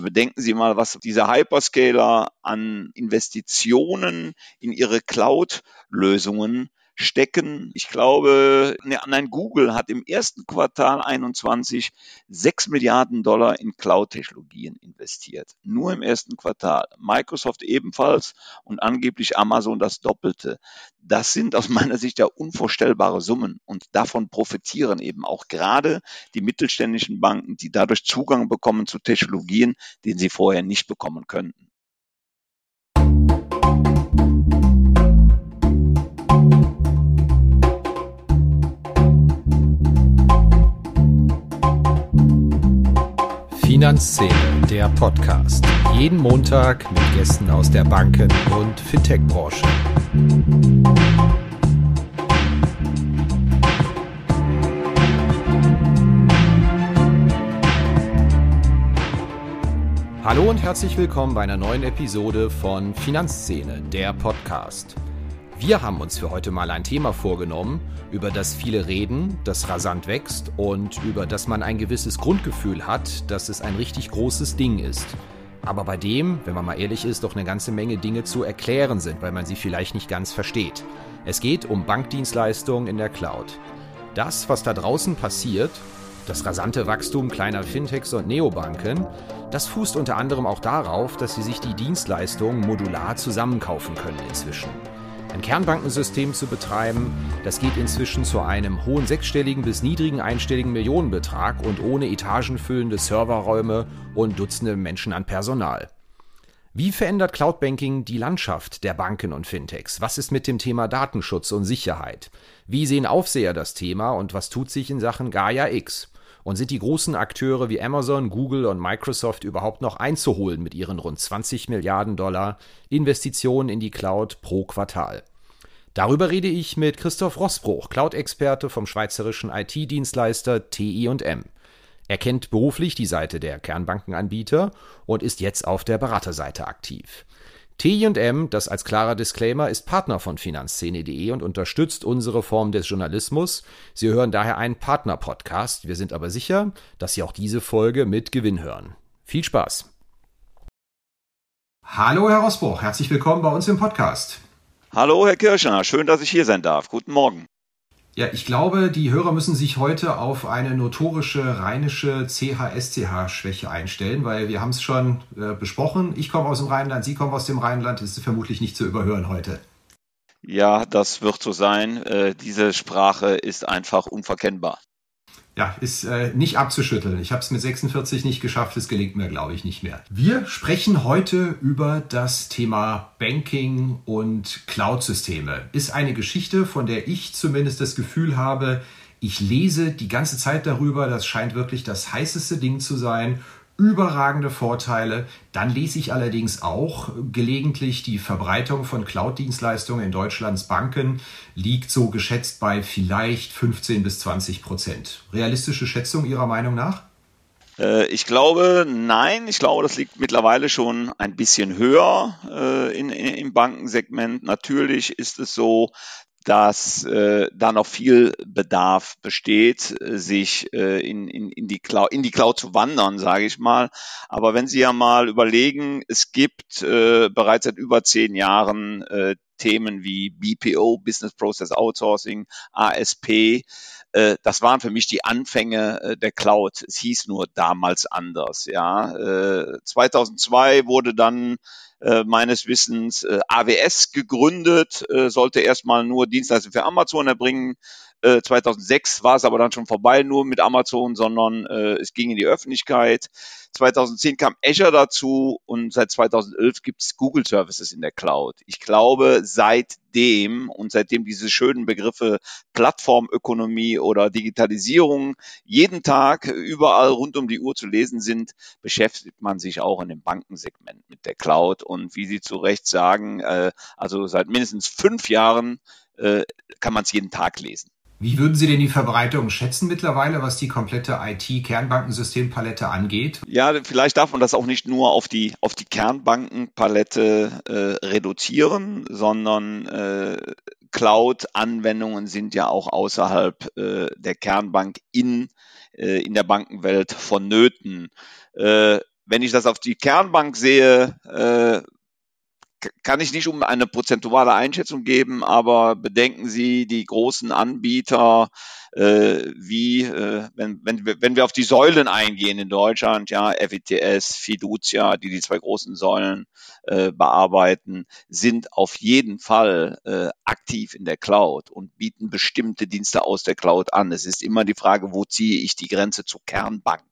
Bedenken Sie mal, was diese Hyperscaler an Investitionen in ihre Cloud-Lösungen stecken. Ich glaube, ne, nein, Google hat im ersten Quartal 21 6 Milliarden Dollar in Cloud-Technologien investiert. Nur im ersten Quartal. Microsoft ebenfalls und angeblich Amazon das Doppelte. Das sind aus meiner Sicht ja unvorstellbare Summen und davon profitieren eben auch gerade die mittelständischen Banken, die dadurch Zugang bekommen zu Technologien, den sie vorher nicht bekommen könnten. Finanzszene, der Podcast. Jeden Montag mit Gästen aus der Banken- und Fintech-Branche. Hallo und herzlich willkommen bei einer neuen Episode von Finanzszene, der Podcast. Wir haben uns für heute mal ein Thema vorgenommen, über das viele reden, das rasant wächst und über das man ein gewisses Grundgefühl hat, dass es ein richtig großes Ding ist. Aber bei dem, wenn man mal ehrlich ist, doch eine ganze Menge Dinge zu erklären sind, weil man sie vielleicht nicht ganz versteht. Es geht um Bankdienstleistungen in der Cloud. Das, was da draußen passiert, das rasante Wachstum kleiner Fintechs und Neobanken, das fußt unter anderem auch darauf, dass sie sich die Dienstleistungen modular zusammenkaufen können inzwischen. Ein Kernbankensystem zu betreiben, das geht inzwischen zu einem hohen sechsstelligen bis niedrigen einstelligen Millionenbetrag und ohne etagenfüllende Serverräume und Dutzende Menschen an Personal. Wie verändert Cloudbanking die Landschaft der Banken und Fintechs? Was ist mit dem Thema Datenschutz und Sicherheit? Wie sehen Aufseher das Thema und was tut sich in Sachen Gaia X? Und sind die großen Akteure wie Amazon, Google und Microsoft überhaupt noch einzuholen mit ihren rund 20 Milliarden Dollar Investitionen in die Cloud pro Quartal? Darüber rede ich mit Christoph Rossbruch, Cloud-Experte vom schweizerischen IT-Dienstleister TI&M. Er kennt beruflich die Seite der Kernbankenanbieter und ist jetzt auf der Beraterseite aktiv. T&M, das als klarer Disclaimer, ist Partner von Finanzszene.de und unterstützt unsere Form des Journalismus. Sie hören daher einen Partner-Podcast. Wir sind aber sicher, dass Sie auch diese Folge mit Gewinn hören. Viel Spaß! Hallo, Herr Rosbruch, herzlich willkommen bei uns im Podcast. Hallo, Herr Kirschner, schön, dass ich hier sein darf. Guten Morgen. Ja, ich glaube, die Hörer müssen sich heute auf eine notorische rheinische CH-SCH-Schwäche einstellen, weil wir haben es schon äh, besprochen. Ich komme aus dem Rheinland, Sie kommen aus dem Rheinland. Das ist vermutlich nicht zu überhören heute. Ja, das wird so sein. Äh, diese Sprache ist einfach unverkennbar ja, ist äh, nicht abzuschütteln. Ich habe es mit 46 nicht geschafft, es gelingt mir, glaube ich, nicht mehr. Wir sprechen heute über das Thema Banking und Cloud-Systeme. Ist eine Geschichte, von der ich zumindest das Gefühl habe, ich lese die ganze Zeit darüber. Das scheint wirklich das heißeste Ding zu sein überragende Vorteile. Dann lese ich allerdings auch gelegentlich die Verbreitung von Cloud-Dienstleistungen in Deutschlands Banken liegt so geschätzt bei vielleicht 15 bis 20 Prozent. Realistische Schätzung Ihrer Meinung nach? Äh, ich glaube, nein. Ich glaube, das liegt mittlerweile schon ein bisschen höher äh, in, in, im Bankensegment. Natürlich ist es so, dass äh, da noch viel Bedarf besteht, sich äh, in, in, in, die Cloud, in die Cloud zu wandern, sage ich mal. Aber wenn Sie ja mal überlegen, es gibt äh, bereits seit über zehn Jahren äh, Themen wie BPO, Business Process Outsourcing, ASP. Äh, das waren für mich die Anfänge äh, der Cloud. Es hieß nur damals anders. Ja, äh, 2002 wurde dann äh, meines Wissens äh, AWS gegründet, äh, sollte erstmal nur Dienstleistungen für Amazon erbringen. 2006 war es aber dann schon vorbei nur mit Amazon, sondern es ging in die Öffentlichkeit. 2010 kam Azure dazu und seit 2011 gibt es Google Services in der Cloud. Ich glaube, seitdem und seitdem diese schönen Begriffe Plattformökonomie oder Digitalisierung jeden Tag überall rund um die Uhr zu lesen sind, beschäftigt man sich auch in dem Bankensegment mit der Cloud. Und wie Sie zu Recht sagen, äh, also seit mindestens fünf Jahren äh, kann man es jeden Tag lesen. Wie würden Sie denn die Verbreitung schätzen mittlerweile, was die komplette IT-Kernbankensystempalette angeht? Ja, vielleicht darf man das auch nicht nur auf die, auf die Kernbankenpalette äh, reduzieren, sondern äh, Cloud-Anwendungen sind ja auch außerhalb äh, der Kernbank in, äh, in der Bankenwelt vonnöten. Äh, wenn ich das auf die Kernbank sehe, äh, kann ich nicht um eine prozentuale Einschätzung geben, aber bedenken Sie die großen Anbieter, äh, wie, äh, wenn, wenn, wenn wir auf die Säulen eingehen in Deutschland, ja, FETS, Fiducia, die die zwei großen Säulen äh, bearbeiten, sind auf jeden Fall äh, aktiv in der Cloud und bieten bestimmte Dienste aus der Cloud an. Es ist immer die Frage, wo ziehe ich die Grenze zur Kernbank?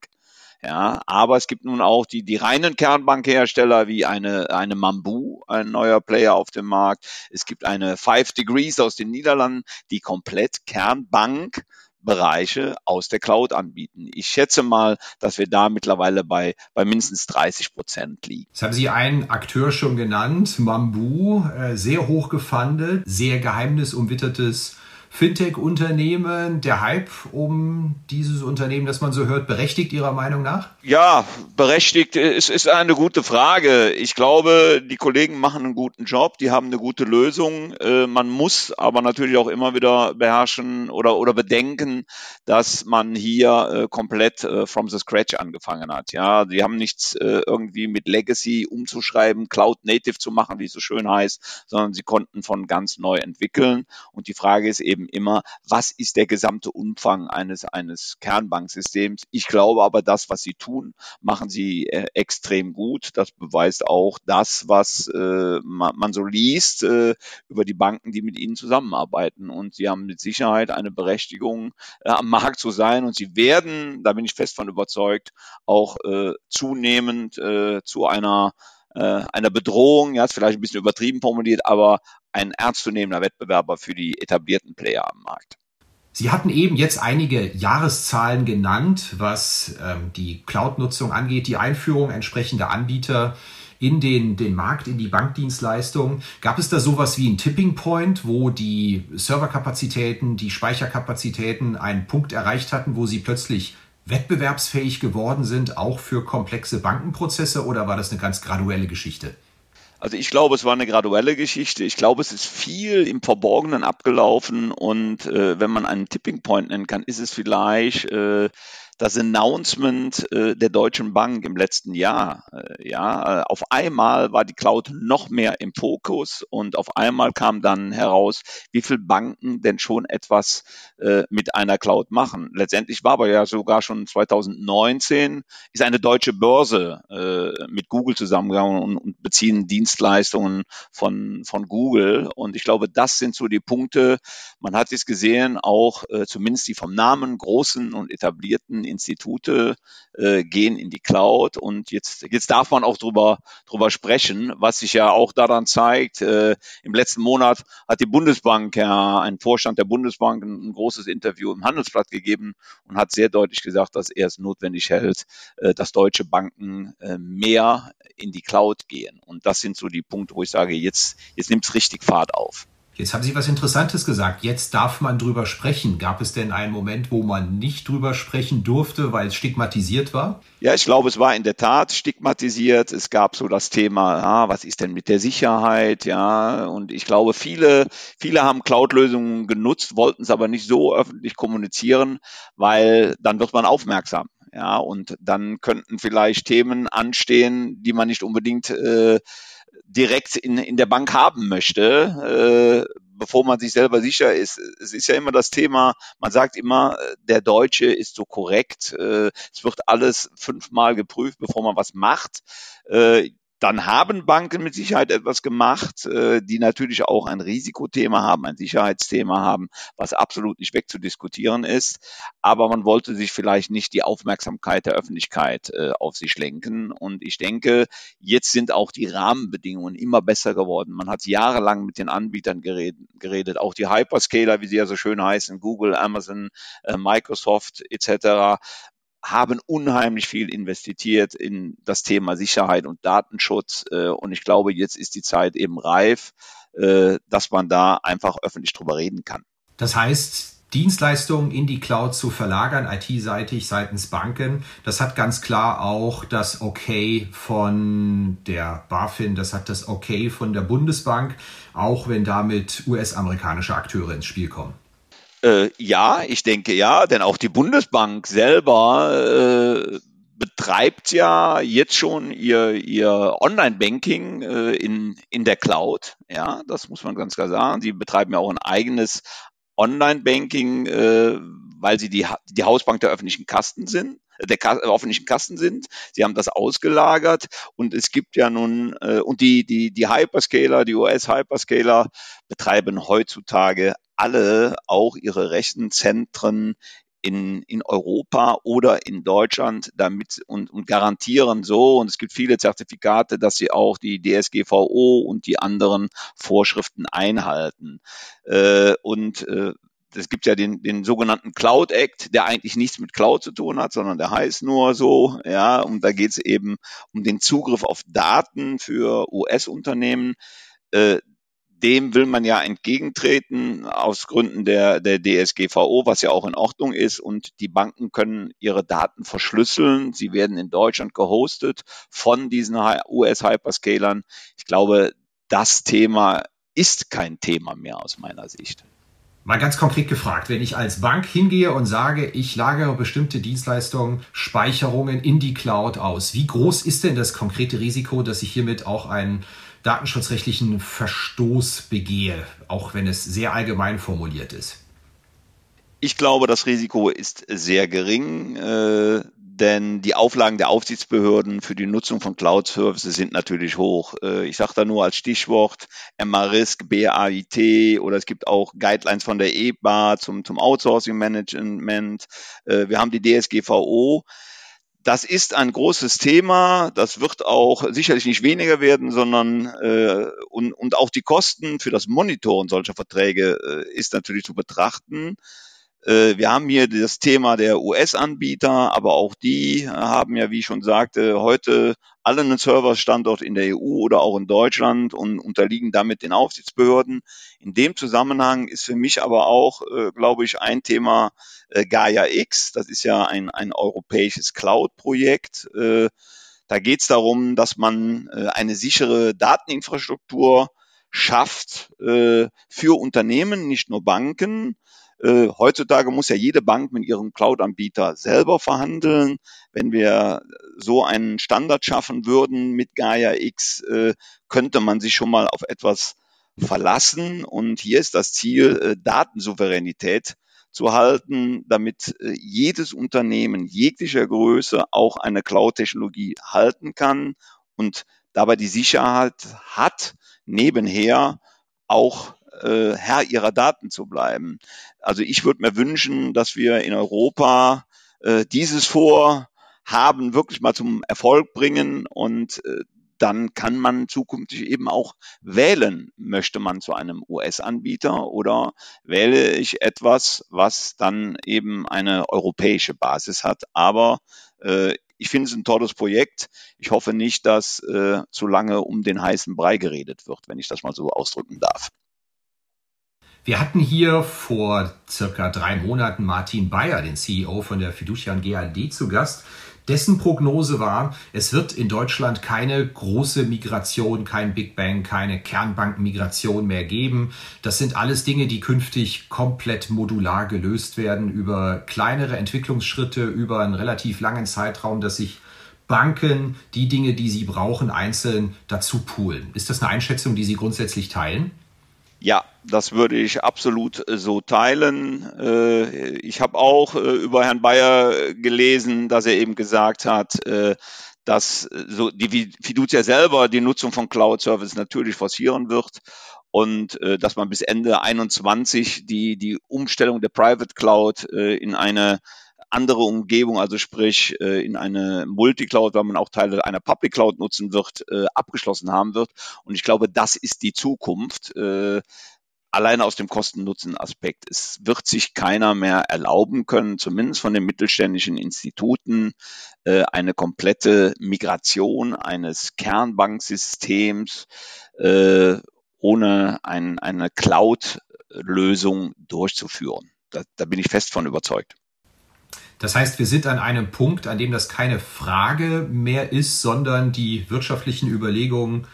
Ja, aber es gibt nun auch die, die reinen Kernbankhersteller wie eine, eine Mambu, ein neuer Player auf dem Markt. Es gibt eine Five Degrees aus den Niederlanden, die komplett Kernbank Bereiche aus der Cloud anbieten. Ich schätze mal, dass wir da mittlerweile bei, bei mindestens 30 Prozent liegen. Jetzt haben Sie einen Akteur schon genannt, Mambu, äh, sehr hoch gefundet, sehr geheimnisumwittertes Fintech-Unternehmen, der Hype um dieses Unternehmen, das man so hört, berechtigt Ihrer Meinung nach? Ja, berechtigt ist, ist eine gute Frage. Ich glaube, die Kollegen machen einen guten Job, die haben eine gute Lösung. Äh, man muss aber natürlich auch immer wieder beherrschen oder, oder bedenken, dass man hier äh, komplett äh, from the scratch angefangen hat. Ja, die haben nichts irgendwie mit Legacy umzuschreiben, Cloud Native zu machen, wie es so schön heißt, sondern sie konnten von ganz neu entwickeln. Und die Frage ist eben, immer, was ist der gesamte Umfang eines, eines Kernbanksystems. Ich glaube aber, das, was sie tun, machen sie äh, extrem gut. Das beweist auch das, was äh, man, man, so liest äh, über die Banken, die mit ihnen zusammenarbeiten. Und sie haben mit Sicherheit eine Berechtigung, äh, am Markt zu sein. Und sie werden, da bin ich fest von überzeugt, auch äh, zunehmend äh, zu einer einer Bedrohung, ja, ist vielleicht ein bisschen übertrieben formuliert, aber ein ernstzunehmender Wettbewerber für die etablierten Player am Markt. Sie hatten eben jetzt einige Jahreszahlen genannt, was ähm, die Cloud-Nutzung angeht, die Einführung entsprechender Anbieter in den, den Markt, in die Bankdienstleistung. Gab es da sowas wie ein Tipping Point, wo die Serverkapazitäten, die Speicherkapazitäten einen Punkt erreicht hatten, wo sie plötzlich wettbewerbsfähig geworden sind, auch für komplexe Bankenprozesse, oder war das eine ganz graduelle Geschichte? Also ich glaube, es war eine graduelle Geschichte. Ich glaube, es ist viel im Verborgenen abgelaufen und äh, wenn man einen Tipping Point nennen kann, ist es vielleicht äh, das Announcement äh, der Deutschen Bank im letzten Jahr. Äh, ja, äh, auf einmal war die Cloud noch mehr im Fokus und auf einmal kam dann heraus, wie viele Banken denn schon etwas äh, mit einer Cloud machen. Letztendlich war aber ja sogar schon 2019 ist eine deutsche Börse äh, mit Google zusammengegangen und, und beziehen Dienstleistungen von, von Google. Und ich glaube, das sind so die Punkte. Man hat es gesehen, auch äh, zumindest die vom Namen großen und etablierten Institute äh, gehen in die Cloud und jetzt, jetzt darf man auch drüber, drüber sprechen, was sich ja auch daran zeigt. Äh, Im letzten Monat hat die Bundesbank, ja, ein Vorstand der Bundesbank ein, ein großes Interview im Handelsblatt gegeben und hat sehr deutlich gesagt, dass er es notwendig hält, äh, dass deutsche Banken äh, mehr in die Cloud gehen. Und das sind so die Punkte, wo ich sage, jetzt, jetzt nimmt es richtig Fahrt auf. Jetzt haben Sie was Interessantes gesagt. Jetzt darf man drüber sprechen. Gab es denn einen Moment, wo man nicht drüber sprechen durfte, weil es stigmatisiert war? Ja, ich glaube, es war in der Tat stigmatisiert. Es gab so das Thema, ah, was ist denn mit der Sicherheit? Ja, und ich glaube, viele, viele haben Cloud-Lösungen genutzt, wollten es aber nicht so öffentlich kommunizieren, weil dann wird man aufmerksam. Ja, und dann könnten vielleicht Themen anstehen, die man nicht unbedingt äh, direkt in, in der Bank haben möchte, äh, bevor man sich selber sicher ist. Es ist ja immer das Thema, man sagt immer, der Deutsche ist so korrekt, äh, es wird alles fünfmal geprüft, bevor man was macht. Äh, dann haben Banken mit Sicherheit etwas gemacht, äh, die natürlich auch ein Risikothema haben, ein Sicherheitsthema haben, was absolut nicht wegzudiskutieren ist. Aber man wollte sich vielleicht nicht die Aufmerksamkeit der Öffentlichkeit äh, auf sich lenken. Und ich denke, jetzt sind auch die Rahmenbedingungen immer besser geworden. Man hat jahrelang mit den Anbietern geredet, auch die Hyperscaler, wie sie ja so schön heißen, Google, Amazon, äh, Microsoft etc haben unheimlich viel investiert in das Thema Sicherheit und Datenschutz. Äh, und ich glaube, jetzt ist die Zeit eben reif, äh, dass man da einfach öffentlich drüber reden kann. Das heißt, Dienstleistungen in die Cloud zu verlagern, IT-seitig seitens Banken. Das hat ganz klar auch das Okay von der BaFin, das hat das Okay von der Bundesbank, auch wenn damit US-amerikanische Akteure ins Spiel kommen. Äh, ja, ich denke ja, denn auch die Bundesbank selber äh, betreibt ja jetzt schon ihr, ihr Online-Banking äh, in, in der Cloud. Ja, das muss man ganz klar sagen. Sie betreiben ja auch ein eigenes Online-Banking, äh, weil sie die, die Hausbank der öffentlichen Kasten sind der öffentlichen Kasten sind. Sie haben das ausgelagert und es gibt ja nun äh, und die die die Hyperscaler, die US Hyperscaler betreiben heutzutage alle auch ihre Rechenzentren in, in Europa oder in Deutschland damit und, und garantieren so, und es gibt viele Zertifikate, dass sie auch die DSGVO und die anderen Vorschriften einhalten. Äh, und äh, es gibt ja den, den sogenannten Cloud Act, der eigentlich nichts mit Cloud zu tun hat, sondern der heißt nur so, ja, und da geht es eben um den Zugriff auf Daten für US-Unternehmen. Äh, dem will man ja entgegentreten aus Gründen der, der DSGVO, was ja auch in Ordnung ist. Und die Banken können ihre Daten verschlüsseln. Sie werden in Deutschland gehostet von diesen US-Hyperscalern. Ich glaube, das Thema ist kein Thema mehr aus meiner Sicht. Mal ganz konkret gefragt, wenn ich als Bank hingehe und sage, ich lagere bestimmte Dienstleistungen, Speicherungen in die Cloud aus, wie groß ist denn das konkrete Risiko, dass ich hiermit auch einen datenschutzrechtlichen Verstoß begehe, auch wenn es sehr allgemein formuliert ist? Ich glaube, das Risiko ist sehr gering. Äh, denn die Auflagen der Aufsichtsbehörden für die Nutzung von Cloud-Services sind natürlich hoch. Äh, ich sage da nur als Stichwort MA-Risk, BAIT oder es gibt auch Guidelines von der EBA zum, zum Outsourcing-Management. Äh, wir haben die DSGVO. Das ist ein großes Thema. Das wird auch sicherlich nicht weniger werden, sondern äh, und, und auch die Kosten für das Monitoren solcher Verträge äh, ist natürlich zu betrachten. Äh, wir haben hier das Thema der US-Anbieter, aber auch die haben ja, wie ich schon sagte, heute alle einen Serverstandort in der EU oder auch in Deutschland und unterliegen damit den Aufsichtsbehörden. In dem Zusammenhang ist für mich aber auch, äh, glaube ich, ein Thema äh, Gaia X. Das ist ja ein, ein europäisches Cloud-Projekt. Äh, da geht es darum, dass man äh, eine sichere Dateninfrastruktur schafft äh, für Unternehmen, nicht nur Banken, äh, heutzutage muss ja jede Bank mit ihrem Cloud-Anbieter selber verhandeln. Wenn wir so einen Standard schaffen würden mit Gaia X, äh, könnte man sich schon mal auf etwas verlassen. Und hier ist das Ziel, äh, Datensouveränität zu halten, damit äh, jedes Unternehmen jeglicher Größe auch eine Cloud-Technologie halten kann und dabei die Sicherheit hat, nebenher auch äh, Herr ihrer Daten zu bleiben. Also ich würde mir wünschen, dass wir in Europa äh, dieses Vorhaben wirklich mal zum Erfolg bringen und äh, dann kann man zukünftig eben auch wählen, möchte man zu einem US-Anbieter oder wähle ich etwas, was dann eben eine europäische Basis hat. Aber äh, ich finde es ein tolles Projekt. Ich hoffe nicht, dass äh, zu lange um den heißen Brei geredet wird, wenn ich das mal so ausdrücken darf. Wir hatten hier vor circa drei Monaten Martin Bayer, den CEO von der Fiducian GAD, zu Gast. Dessen Prognose war, es wird in Deutschland keine große Migration, kein Big Bang, keine Kernbankenmigration mehr geben. Das sind alles Dinge, die künftig komplett modular gelöst werden über kleinere Entwicklungsschritte, über einen relativ langen Zeitraum, dass sich Banken die Dinge, die sie brauchen, einzeln dazu poolen. Ist das eine Einschätzung, die Sie grundsätzlich teilen? Das würde ich absolut äh, so teilen. Äh, ich habe auch äh, über Herrn Bayer gelesen, dass er eben gesagt hat, dass so die Fiducia selber die Nutzung von Cloud Service natürlich forcieren wird und dass man bis Ende 21 die die Umstellung der Private Cloud in eine andere Umgebung, also sprich in eine Multicloud, weil man auch Teile einer Public Cloud nutzen wird, abgeschlossen haben wird. Und ich glaube, das ist die Zukunft. Alleine aus dem Kosten-Nutzen-Aspekt. Es wird sich keiner mehr erlauben können, zumindest von den mittelständischen Instituten, äh, eine komplette Migration eines Kernbanksystems äh, ohne ein, eine Cloud-Lösung durchzuführen. Da, da bin ich fest von überzeugt. Das heißt, wir sind an einem Punkt, an dem das keine Frage mehr ist, sondern die wirtschaftlichen Überlegungen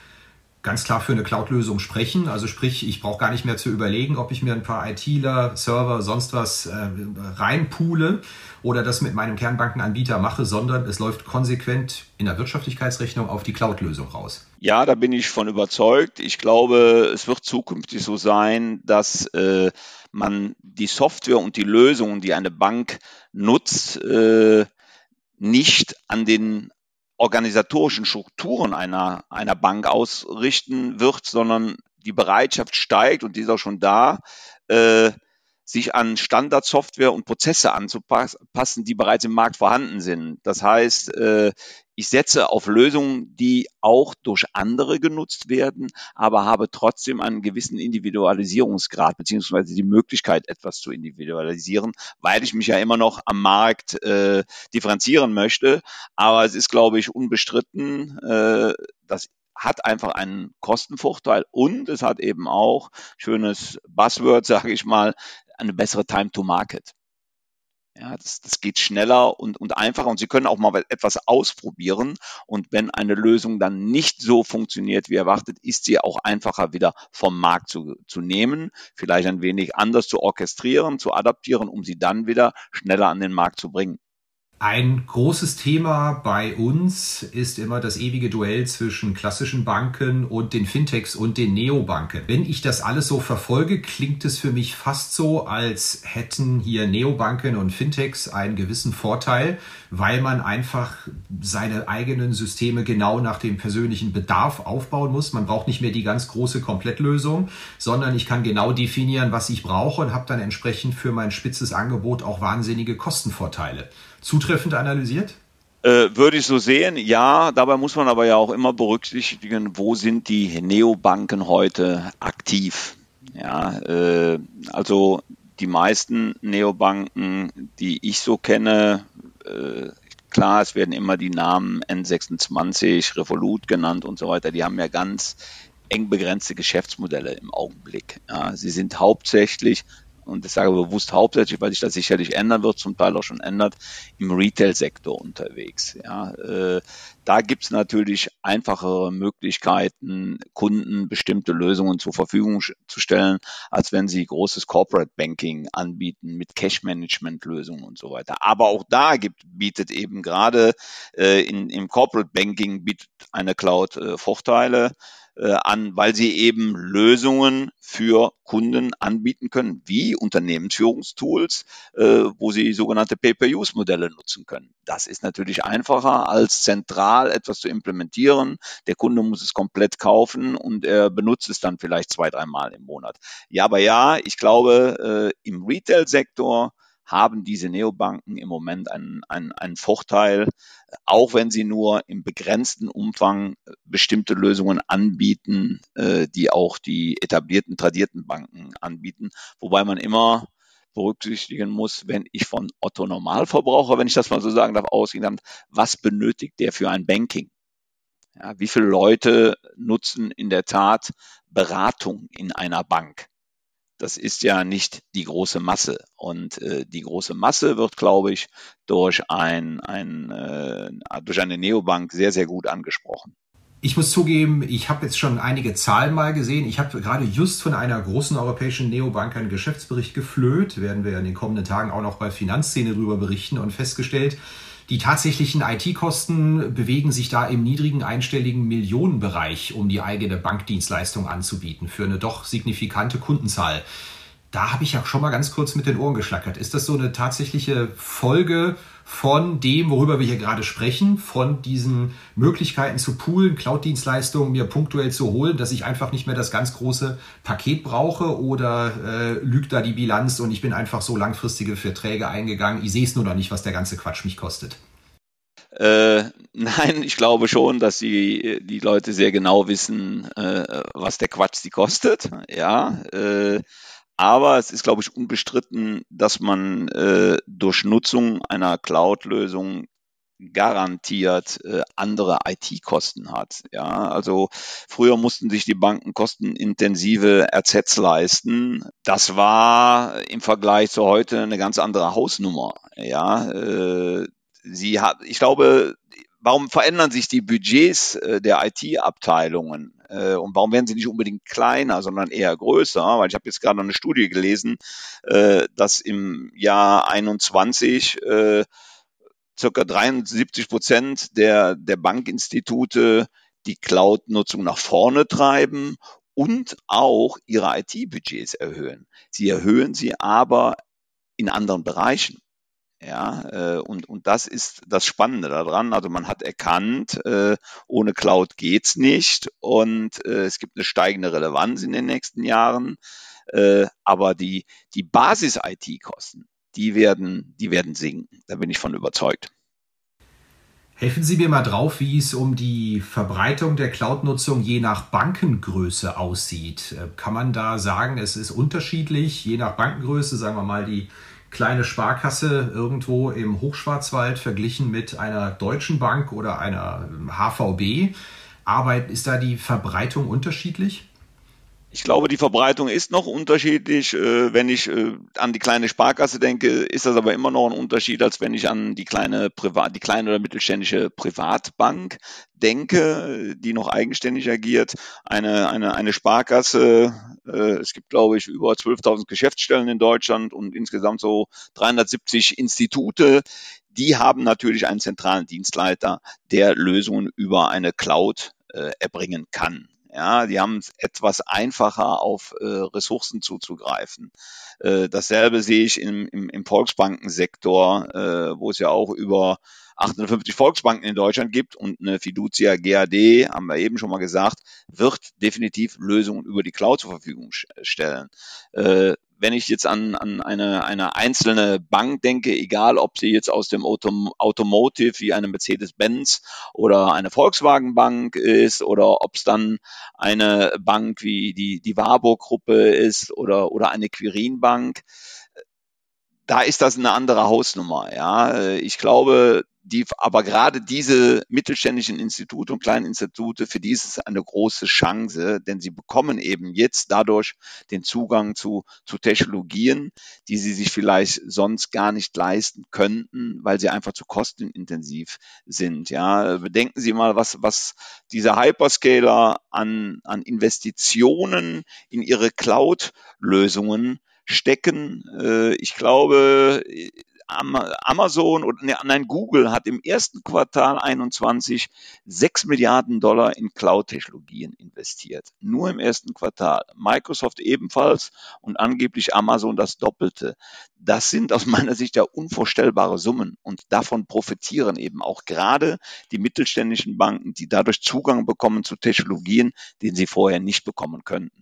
ganz klar für eine Cloud-Lösung sprechen. Also sprich, ich brauche gar nicht mehr zu überlegen, ob ich mir ein paar ITler, Server, sonst was äh, reinpule oder das mit meinem Kernbankenanbieter mache, sondern es läuft konsequent in der Wirtschaftlichkeitsrechnung auf die Cloud-Lösung raus. Ja, da bin ich von überzeugt. Ich glaube, es wird zukünftig so sein, dass äh, man die Software und die Lösungen, die eine Bank nutzt, äh, nicht an den organisatorischen Strukturen einer, einer Bank ausrichten wird, sondern die Bereitschaft steigt und die ist auch schon da, äh, sich an Standardsoftware und Prozesse anzupassen, die bereits im Markt vorhanden sind. Das heißt, äh, ich setze auf Lösungen, die auch durch andere genutzt werden, aber habe trotzdem einen gewissen Individualisierungsgrad beziehungsweise die Möglichkeit, etwas zu individualisieren, weil ich mich ja immer noch am Markt äh, differenzieren möchte. Aber es ist, glaube ich, unbestritten, äh, dass hat einfach einen Kostenvorteil und es hat eben auch, schönes Buzzword, sage ich mal, eine bessere Time to Market. Ja, das, das geht schneller und, und einfacher und Sie können auch mal etwas ausprobieren. Und wenn eine Lösung dann nicht so funktioniert wie erwartet, ist sie auch einfacher wieder vom Markt zu, zu nehmen, vielleicht ein wenig anders zu orchestrieren, zu adaptieren, um sie dann wieder schneller an den Markt zu bringen. Ein großes Thema bei uns ist immer das ewige Duell zwischen klassischen Banken und den Fintechs und den Neobanken. Wenn ich das alles so verfolge, klingt es für mich fast so, als hätten hier Neobanken und Fintechs einen gewissen Vorteil, weil man einfach seine eigenen Systeme genau nach dem persönlichen Bedarf aufbauen muss. Man braucht nicht mehr die ganz große Komplettlösung, sondern ich kann genau definieren, was ich brauche und habe dann entsprechend für mein spitzes Angebot auch wahnsinnige Kostenvorteile zutreffend analysiert? Äh, würde ich so sehen, ja. Dabei muss man aber ja auch immer berücksichtigen, wo sind die Neobanken heute aktiv. Ja, äh, also die meisten Neobanken, die ich so kenne, äh, klar, es werden immer die Namen N26, Revolut genannt und so weiter, die haben ja ganz eng begrenzte Geschäftsmodelle im Augenblick. Ja, sie sind hauptsächlich und ich sage bewusst hauptsächlich, weil sich das sicherlich ändern wird, zum Teil auch schon ändert, im Retail-Sektor unterwegs. Ja, äh, da gibt es natürlich einfachere Möglichkeiten, Kunden bestimmte Lösungen zur Verfügung zu stellen, als wenn sie großes Corporate Banking anbieten mit Cash-Management-Lösungen und so weiter. Aber auch da gibt, bietet eben gerade äh, in, im Corporate Banking bietet eine Cloud äh, Vorteile äh, an, weil sie eben Lösungen für Kunden anbieten können, wie Unternehmensführungstools, äh, wo sie sogenannte Pay-per-Use-Modelle nutzen können. Das ist natürlich einfacher als zentral etwas zu implementieren. Der Kunde muss es komplett kaufen und er benutzt es dann vielleicht zwei, dreimal im Monat. Ja, aber ja, ich glaube, äh, im Retail-Sektor haben diese Neobanken im Moment einen, einen, einen Vorteil, auch wenn sie nur im begrenzten Umfang äh, bestimmte Lösungen anbieten, äh, die auch die etablierten, tradierten Banken anbieten. Wobei man immer berücksichtigen muss, wenn ich von Otto Normalverbraucher, wenn ich das mal so sagen darf, ausgehen darf, was benötigt der für ein Banking? Ja, wie viele Leute nutzen in der Tat Beratung in einer Bank? Das ist ja nicht die große Masse. Und äh, die große Masse wird, glaube ich, durch, ein, ein, äh, durch eine Neobank sehr, sehr gut angesprochen. Ich muss zugeben, ich habe jetzt schon einige Zahlen mal gesehen. Ich habe gerade just von einer großen europäischen Neobank einen Geschäftsbericht geflöht. Werden wir in den kommenden Tagen auch noch bei Finanzszene darüber berichten und festgestellt, die tatsächlichen IT-Kosten bewegen sich da im niedrigen einstelligen Millionenbereich, um die eigene Bankdienstleistung anzubieten für eine doch signifikante Kundenzahl. Da habe ich ja schon mal ganz kurz mit den Ohren geschlackert. Ist das so eine tatsächliche Folge von dem, worüber wir hier gerade sprechen, von diesen Möglichkeiten zu poolen, Cloud-Dienstleistungen mir punktuell zu holen, dass ich einfach nicht mehr das ganz große Paket brauche oder äh, lügt da die Bilanz und ich bin einfach so langfristige Verträge eingegangen. Ich sehe es nur noch nicht, was der ganze Quatsch mich kostet. Äh, nein, ich glaube schon, dass die, die Leute sehr genau wissen, äh, was der Quatsch sie kostet. Ja, äh, aber es ist, glaube ich, unbestritten, dass man äh, durch Nutzung einer Cloud-Lösung garantiert äh, andere IT-Kosten hat. Ja, also früher mussten sich die Banken kostenintensive RZs leisten. Das war im Vergleich zu heute eine ganz andere Hausnummer. Ja, äh, sie hat, ich glaube, warum verändern sich die Budgets äh, der IT-Abteilungen? Äh, und warum werden sie nicht unbedingt kleiner, sondern eher größer? Weil ich habe jetzt gerade eine Studie gelesen, äh, dass im Jahr 21 äh, circa 73 Prozent der, der Bankinstitute die Cloud-Nutzung nach vorne treiben und auch ihre IT-Budgets erhöhen. Sie erhöhen sie aber in anderen Bereichen. Ja, äh, und, und das ist das Spannende daran. Also man hat erkannt, äh, ohne Cloud geht's nicht und äh, es gibt eine steigende Relevanz in den nächsten Jahren. Aber die, die Basis-IT-Kosten, die werden, die werden sinken. Da bin ich von überzeugt. Helfen Sie mir mal drauf, wie es um die Verbreitung der Cloud-Nutzung je nach Bankengröße aussieht. Kann man da sagen, es ist unterschiedlich, je nach Bankengröße, sagen wir mal die kleine Sparkasse irgendwo im Hochschwarzwald verglichen mit einer deutschen Bank oder einer HVB? Arbeit, ist da die Verbreitung unterschiedlich? Ich glaube, die Verbreitung ist noch unterschiedlich. Äh, wenn ich äh, an die kleine Sparkasse denke, ist das aber immer noch ein Unterschied, als wenn ich an die kleine Privat, die kleine oder mittelständische Privatbank denke, die noch eigenständig agiert. Eine, eine, eine Sparkasse, äh, es gibt, glaube ich, über 12.000 Geschäftsstellen in Deutschland und insgesamt so 370 Institute. Die haben natürlich einen zentralen Dienstleiter, der Lösungen über eine Cloud erbringen kann. Ja, die haben es etwas einfacher auf äh, Ressourcen zuzugreifen. Äh, dasselbe sehe ich im, im, im Volksbankensektor, äh, wo es ja auch über 850 Volksbanken in Deutschland gibt und eine Fiducia GAD, haben wir eben schon mal gesagt, wird definitiv Lösungen über die Cloud zur Verfügung stellen. Äh, wenn ich jetzt an, an eine, eine einzelne Bank denke, egal ob sie jetzt aus dem Autom Automotive wie eine Mercedes-Benz oder eine Volkswagen-Bank ist oder ob es dann eine Bank wie die, die Warburg-Gruppe ist oder, oder eine Quirin-Bank, da ist das eine andere Hausnummer. Ja, ich glaube, die, aber gerade diese mittelständischen Institute und kleinen Institute, für die ist es eine große Chance, denn sie bekommen eben jetzt dadurch den Zugang zu, zu Technologien, die sie sich vielleicht sonst gar nicht leisten könnten, weil sie einfach zu kostenintensiv sind. Ja, bedenken Sie mal, was, was diese Hyperscaler an, an Investitionen in ihre Cloud-Lösungen stecken. Äh, ich glaube, Amazon und nein, Google hat im ersten Quartal 21 6 Milliarden Dollar in Cloud-Technologien investiert. Nur im ersten Quartal. Microsoft ebenfalls und angeblich Amazon das Doppelte. Das sind aus meiner Sicht ja unvorstellbare Summen und davon profitieren eben auch gerade die mittelständischen Banken, die dadurch Zugang bekommen zu Technologien, den sie vorher nicht bekommen könnten.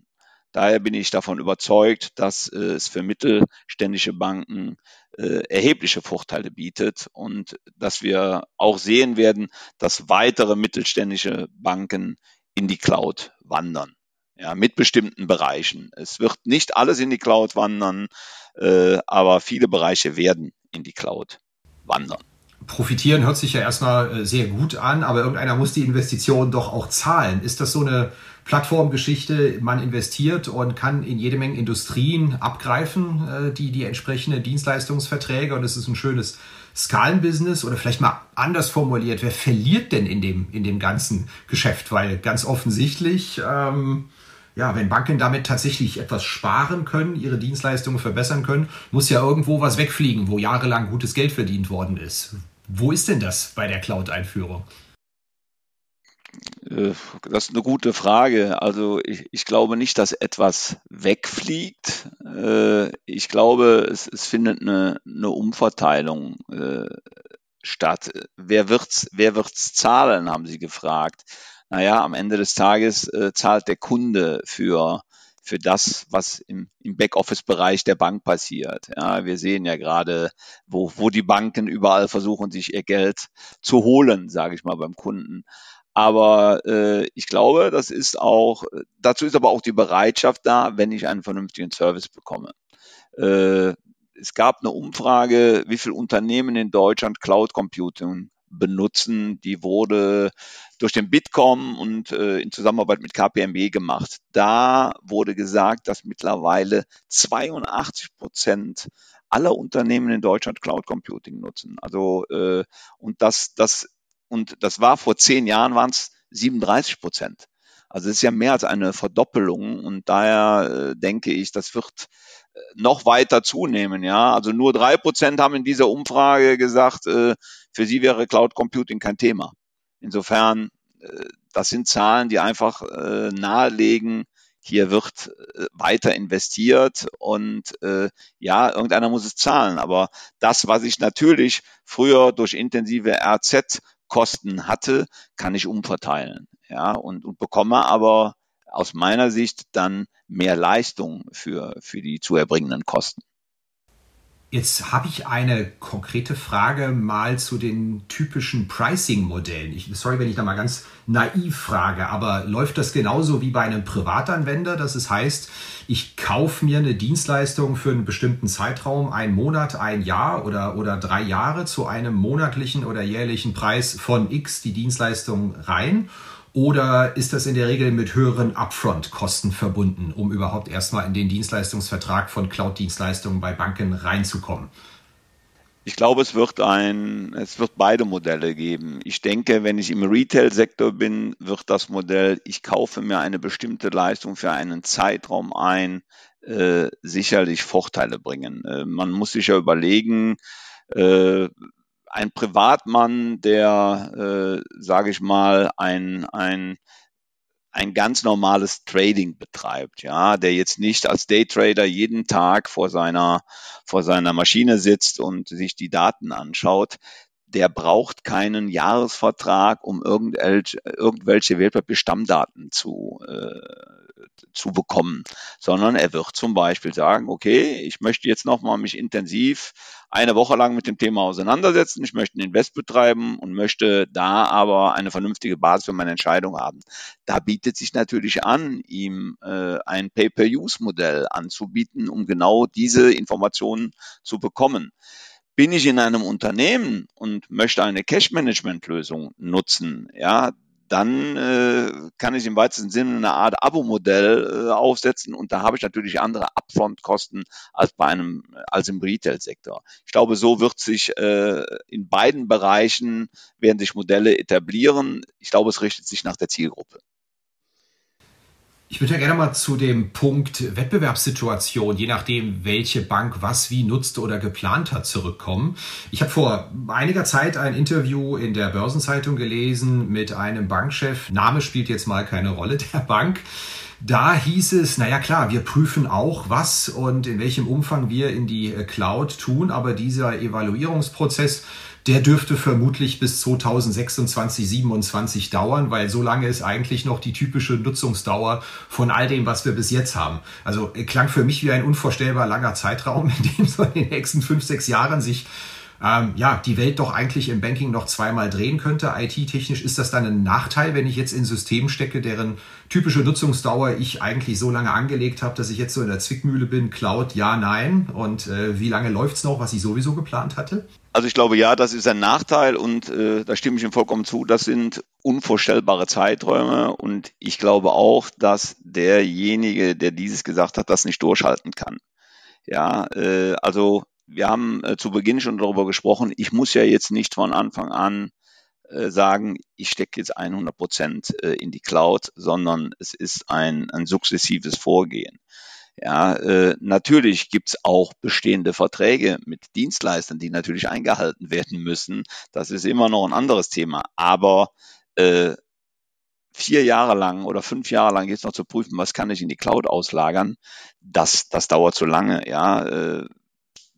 Daher bin ich davon überzeugt, dass äh, es für mittelständische Banken äh, erhebliche Vorteile bietet und dass wir auch sehen werden, dass weitere mittelständische Banken in die Cloud wandern. Ja, mit bestimmten Bereichen. Es wird nicht alles in die Cloud wandern, äh, aber viele Bereiche werden in die Cloud wandern profitieren hört sich ja erstmal sehr gut an, aber irgendeiner muss die Investition doch auch zahlen. Ist das so eine Plattformgeschichte, man investiert und kann in jede Menge Industrien abgreifen, äh, die, die entsprechende Dienstleistungsverträge und es ist ein schönes Skalenbusiness oder vielleicht mal anders formuliert, wer verliert denn in dem, in dem ganzen Geschäft? Weil ganz offensichtlich, ähm, ja, wenn Banken damit tatsächlich etwas sparen können, ihre Dienstleistungen verbessern können, muss ja irgendwo was wegfliegen, wo jahrelang gutes Geld verdient worden ist. Wo ist denn das bei der Cloud-Einführung? Äh, das ist eine gute Frage. Also ich, ich glaube nicht, dass etwas wegfliegt. Äh, ich glaube, es, es findet eine, eine Umverteilung äh, statt. Wer wird's, wer wird's zahlen, haben Sie gefragt. Naja, am Ende des Tages zahlt der Kunde für für das, was im, im Backoffice-Bereich der Bank passiert. Ja, wir sehen ja gerade, wo, wo die Banken überall versuchen, sich ihr Geld zu holen, sage ich mal, beim Kunden. Aber äh, ich glaube, das ist auch, dazu ist aber auch die Bereitschaft da, wenn ich einen vernünftigen Service bekomme. Äh, es gab eine Umfrage, wie viele Unternehmen in Deutschland Cloud Computing benutzen. Die wurde durch den Bitkom und äh, in Zusammenarbeit mit KPMG gemacht. Da wurde gesagt, dass mittlerweile 82 Prozent aller Unternehmen in Deutschland Cloud Computing nutzen. Also äh, und das, das und das war vor zehn Jahren waren es 37 Prozent. Also es ist ja mehr als eine Verdoppelung und daher äh, denke ich, das wird äh, noch weiter zunehmen. Ja, also nur drei Prozent haben in dieser Umfrage gesagt, äh, für sie wäre Cloud Computing kein Thema. Insofern, das sind Zahlen, die einfach nahelegen, hier wird weiter investiert und äh, ja, irgendeiner muss es zahlen. Aber das, was ich natürlich früher durch intensive RZ-Kosten hatte, kann ich umverteilen. Ja, und, und bekomme aber aus meiner Sicht dann mehr Leistung für, für die zu erbringenden Kosten. Jetzt habe ich eine konkrete Frage mal zu den typischen Pricing-Modellen. sorry, wenn ich da mal ganz naiv frage, aber läuft das genauso wie bei einem Privatanwender? Das es heißt, ich kaufe mir eine Dienstleistung für einen bestimmten Zeitraum, ein Monat, ein Jahr oder, oder drei Jahre zu einem monatlichen oder jährlichen Preis von X die Dienstleistung rein oder ist das in der Regel mit höheren Upfront-Kosten verbunden, um überhaupt erstmal in den Dienstleistungsvertrag von Cloud-Dienstleistungen bei Banken reinzukommen? Ich glaube, es wird ein, es wird beide Modelle geben. Ich denke, wenn ich im Retail-Sektor bin, wird das Modell, ich kaufe mir eine bestimmte Leistung für einen Zeitraum ein, äh, sicherlich Vorteile bringen. Äh, man muss sich ja überlegen, äh, ein Privatmann, der, äh, sage ich mal, ein, ein, ein ganz normales Trading betreibt, ja, der jetzt nicht als Daytrader jeden Tag vor seiner, vor seiner Maschine sitzt und sich die Daten anschaut, der braucht keinen Jahresvertrag, um irgendwelche, irgendwelche Wertpapierstammdaten zu, äh, zu bekommen, sondern er wird zum Beispiel sagen, okay, ich möchte jetzt nochmal mich intensiv eine Woche lang mit dem Thema auseinandersetzen, ich möchte ein Invest betreiben und möchte da aber eine vernünftige Basis für meine Entscheidung haben. Da bietet sich natürlich an, ihm äh, ein Pay-per-Use-Modell anzubieten, um genau diese Informationen zu bekommen. Bin ich in einem Unternehmen und möchte eine Cash-Management-Lösung nutzen, ja, dann äh, kann ich im weitesten Sinne eine Art Abo-Modell äh, aufsetzen und da habe ich natürlich andere Upfront-Kosten als bei einem als im Retail-Sektor. Ich glaube, so wird sich äh, in beiden Bereichen werden sich Modelle etablieren. Ich glaube, es richtet sich nach der Zielgruppe. Ich würde ja gerne mal zu dem Punkt Wettbewerbssituation, je nachdem, welche Bank was wie nutzte oder geplant hat, zurückkommen. Ich habe vor einiger Zeit ein Interview in der Börsenzeitung gelesen mit einem Bankchef. Name spielt jetzt mal keine Rolle der Bank. Da hieß es, naja klar, wir prüfen auch, was und in welchem Umfang wir in die Cloud tun, aber dieser Evaluierungsprozess der dürfte vermutlich bis 2026, 27 dauern, weil so lange ist eigentlich noch die typische Nutzungsdauer von all dem, was wir bis jetzt haben. Also klang für mich wie ein unvorstellbar langer Zeitraum, in dem so in den nächsten fünf, sechs Jahren sich ähm, ja, die Welt doch eigentlich im Banking noch zweimal drehen könnte. IT-technisch ist das dann ein Nachteil, wenn ich jetzt in Systemen stecke, deren typische Nutzungsdauer ich eigentlich so lange angelegt habe, dass ich jetzt so in der Zwickmühle bin, Cloud, ja, nein. Und äh, wie lange läuft's noch, was ich sowieso geplant hatte? Also ich glaube, ja, das ist ein Nachteil und äh, da stimme ich ihm vollkommen zu. Das sind unvorstellbare Zeiträume und ich glaube auch, dass derjenige, der dieses gesagt hat, das nicht durchhalten kann. Ja, äh, also wir haben äh, zu Beginn schon darüber gesprochen, ich muss ja jetzt nicht von Anfang an äh, sagen, ich stecke jetzt 100 Prozent äh, in die Cloud, sondern es ist ein, ein sukzessives Vorgehen. Ja, äh, natürlich gibt's auch bestehende Verträge mit Dienstleistern, die natürlich eingehalten werden müssen. Das ist immer noch ein anderes Thema. Aber äh, vier Jahre lang oder fünf Jahre lang jetzt noch zu prüfen, was kann ich in die Cloud auslagern, das, das dauert zu lange. Ja, äh,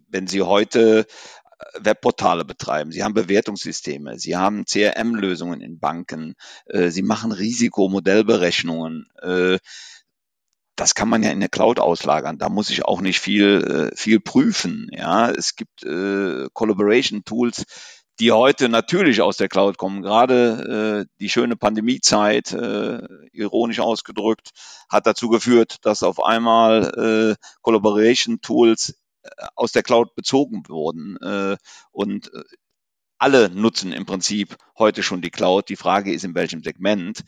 wenn Sie heute äh, Webportale betreiben, Sie haben Bewertungssysteme, Sie haben CRM-Lösungen in Banken, äh, Sie machen Risikomodellberechnungen. Äh, das kann man ja in der Cloud auslagern. Da muss ich auch nicht viel, viel prüfen. Ja, es gibt Collaboration Tools, die heute natürlich aus der Cloud kommen. Gerade äh, die schöne Pandemiezeit, äh, ironisch ausgedrückt, hat dazu geführt, dass auf einmal äh, Collaboration Tools aus der Cloud bezogen wurden. Äh, und äh, alle nutzen im Prinzip heute schon die Cloud. Die Frage ist, in welchem Segment.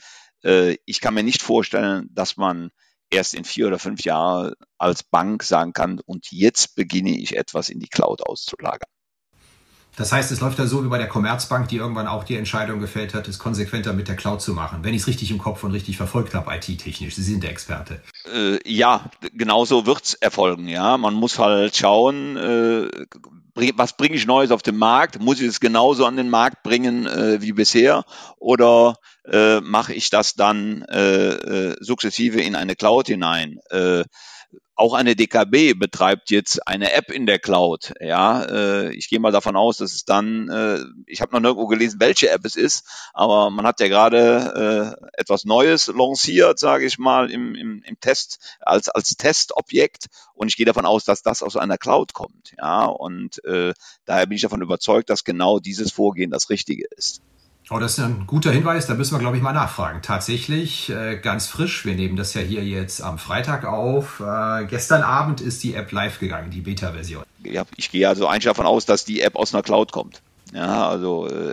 Äh, ich kann mir nicht vorstellen, dass man erst in vier oder fünf Jahren als Bank sagen kann, und jetzt beginne ich etwas in die Cloud auszulagern. Das heißt, es läuft da so wie bei der Commerzbank, die irgendwann auch die Entscheidung gefällt hat, es konsequenter mit der Cloud zu machen. Wenn ich es richtig im Kopf und richtig verfolgt habe, IT-technisch. Sie sind der Experte. Äh, ja, genauso wird es erfolgen. Ja, man muss halt schauen, äh, was bringe ich Neues auf den Markt? Muss ich es genauso an den Markt bringen äh, wie bisher? Oder äh, mache ich das dann äh, äh, sukzessive in eine Cloud hinein? Auch eine DKB betreibt jetzt eine App in der Cloud. Ja, äh, ich gehe mal davon aus, dass es dann, äh, ich habe noch nirgendwo gelesen, welche App es ist, aber man hat ja gerade äh, etwas Neues lanciert, sage ich mal, im, im, im Test als als Testobjekt und ich gehe davon aus, dass das aus einer Cloud kommt. Ja, und äh, daher bin ich davon überzeugt, dass genau dieses Vorgehen das Richtige ist. Oh, das ist ein guter Hinweis, da müssen wir, glaube ich, mal nachfragen. Tatsächlich, äh, ganz frisch, wir nehmen das ja hier jetzt am Freitag auf. Äh, gestern Abend ist die App live gegangen, die Beta-Version. Ja, ich gehe also eigentlich davon aus, dass die App aus einer Cloud kommt. Ja, also äh,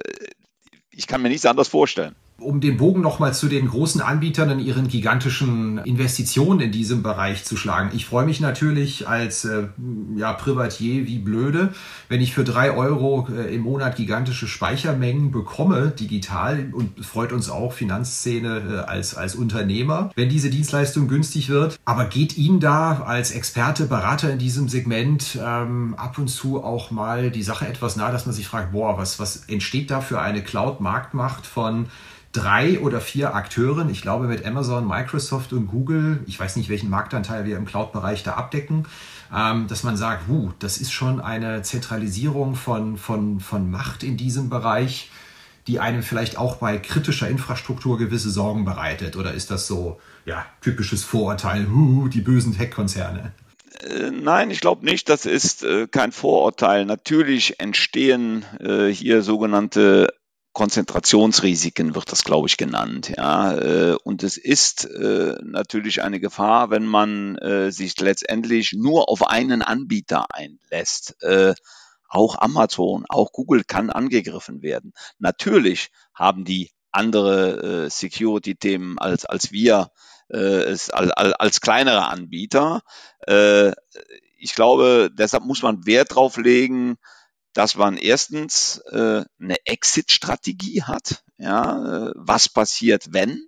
ich kann mir nichts anderes vorstellen um den Bogen nochmal zu den großen Anbietern und ihren gigantischen Investitionen in diesem Bereich zu schlagen. Ich freue mich natürlich als äh, ja, Privatier wie blöde, wenn ich für drei Euro äh, im Monat gigantische Speichermengen bekomme, digital, und freut uns auch Finanzszene äh, als, als Unternehmer, wenn diese Dienstleistung günstig wird. Aber geht Ihnen da als Experte, Berater in diesem Segment ähm, ab und zu auch mal die Sache etwas nahe, dass man sich fragt, boah, was, was entsteht da für eine Cloud-Marktmacht von drei oder vier Akteuren, ich glaube mit Amazon, Microsoft und Google, ich weiß nicht, welchen Marktanteil wir im Cloud-Bereich da abdecken, ähm, dass man sagt, huh, das ist schon eine Zentralisierung von, von, von Macht in diesem Bereich, die einem vielleicht auch bei kritischer Infrastruktur gewisse Sorgen bereitet? Oder ist das so, ja, typisches Vorurteil, huh, die bösen Tech-Konzerne? Äh, nein, ich glaube nicht, das ist äh, kein Vorurteil. Natürlich entstehen äh, hier sogenannte Konzentrationsrisiken wird das, glaube ich, genannt. Ja, äh, und es ist äh, natürlich eine Gefahr, wenn man äh, sich letztendlich nur auf einen Anbieter einlässt. Auch Amazon, auch Google kann angegriffen werden. Natürlich haben die andere Security-Themen als als wir als, als kleinere Anbieter. Ich glaube, deshalb muss man Wert drauf legen, dass man erstens äh, eine Exit-Strategie hat, ja, äh, was passiert, wenn,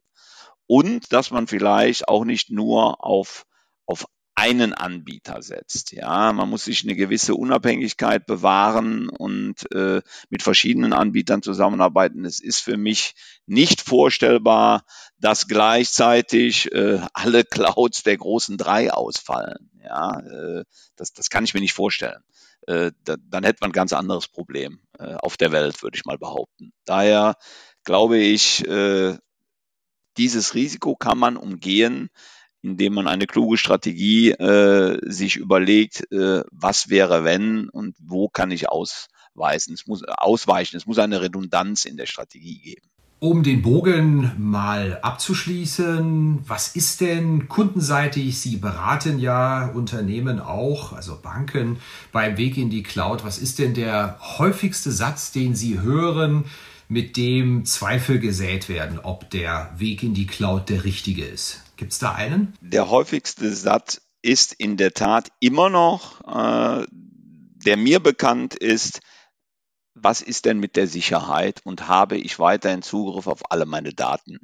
und dass man vielleicht auch nicht nur auf, auf einen Anbieter setzt. Ja, man muss sich eine gewisse Unabhängigkeit bewahren und äh, mit verschiedenen Anbietern zusammenarbeiten. Es ist für mich nicht vorstellbar, dass gleichzeitig äh, alle Clouds der großen drei ausfallen. Ja, äh, das, das kann ich mir nicht vorstellen. Äh, da, dann hätte man ein ganz anderes Problem äh, auf der Welt, würde ich mal behaupten. Daher glaube ich, äh, dieses Risiko kann man umgehen, indem man eine kluge Strategie äh, sich überlegt, äh, was wäre wenn und wo kann ich ausweisen. Es muss ausweichen. Es muss eine Redundanz in der Strategie geben. Um den Bogen mal abzuschließen, was ist denn kundenseitig? Sie beraten ja Unternehmen auch, also Banken, beim Weg in die Cloud. Was ist denn der häufigste Satz, den Sie hören, mit dem Zweifel gesät werden, ob der Weg in die Cloud der richtige ist? Gibt es da einen? Der häufigste Satz ist in der Tat immer noch, äh, der mir bekannt ist, was ist denn mit der Sicherheit und habe ich weiterhin Zugriff auf alle meine Daten?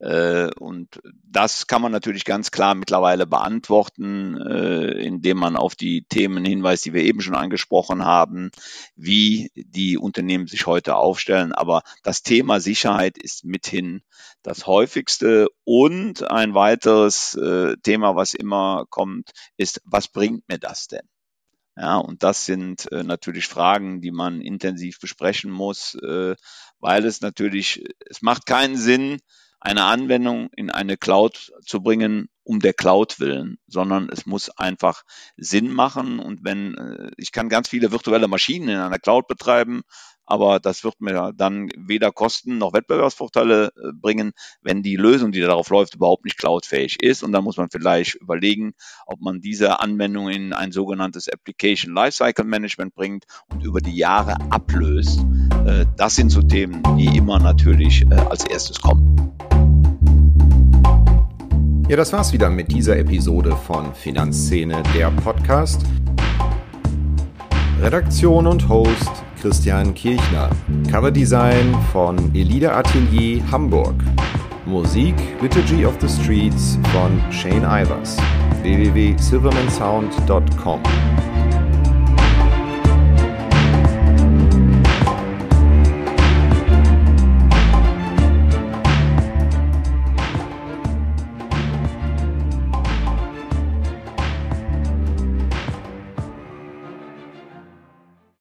Äh, und das kann man natürlich ganz klar mittlerweile beantworten, äh, indem man auf die Themen hinweist, die wir eben schon angesprochen haben, wie die Unternehmen sich heute aufstellen. Aber das Thema Sicherheit ist mithin das häufigste. Und ein weiteres äh, Thema, was immer kommt, ist, was bringt mir das denn? Ja, und das sind äh, natürlich Fragen, die man intensiv besprechen muss, äh, weil es natürlich, es macht keinen Sinn, eine Anwendung in eine Cloud zu bringen, um der Cloud willen, sondern es muss einfach Sinn machen. Und wenn, äh, ich kann ganz viele virtuelle Maschinen in einer Cloud betreiben, aber das wird mir dann weder Kosten noch Wettbewerbsvorteile äh, bringen, wenn die Lösung, die darauf läuft, überhaupt nicht cloudfähig ist. Und dann muss man vielleicht überlegen, ob man diese Anwendung in ein sogenanntes Application Lifecycle Management bringt und über die Jahre ablöst. Äh, das sind so Themen, die immer natürlich äh, als erstes kommen. Ja, das war's wieder mit dieser Episode von Finanzszene, der Podcast. Redaktion und Host Christian Kirchner. Coverdesign von Elida Atelier Hamburg. Musik Liturgy of the Streets von Shane Ivers. www.silvermansound.com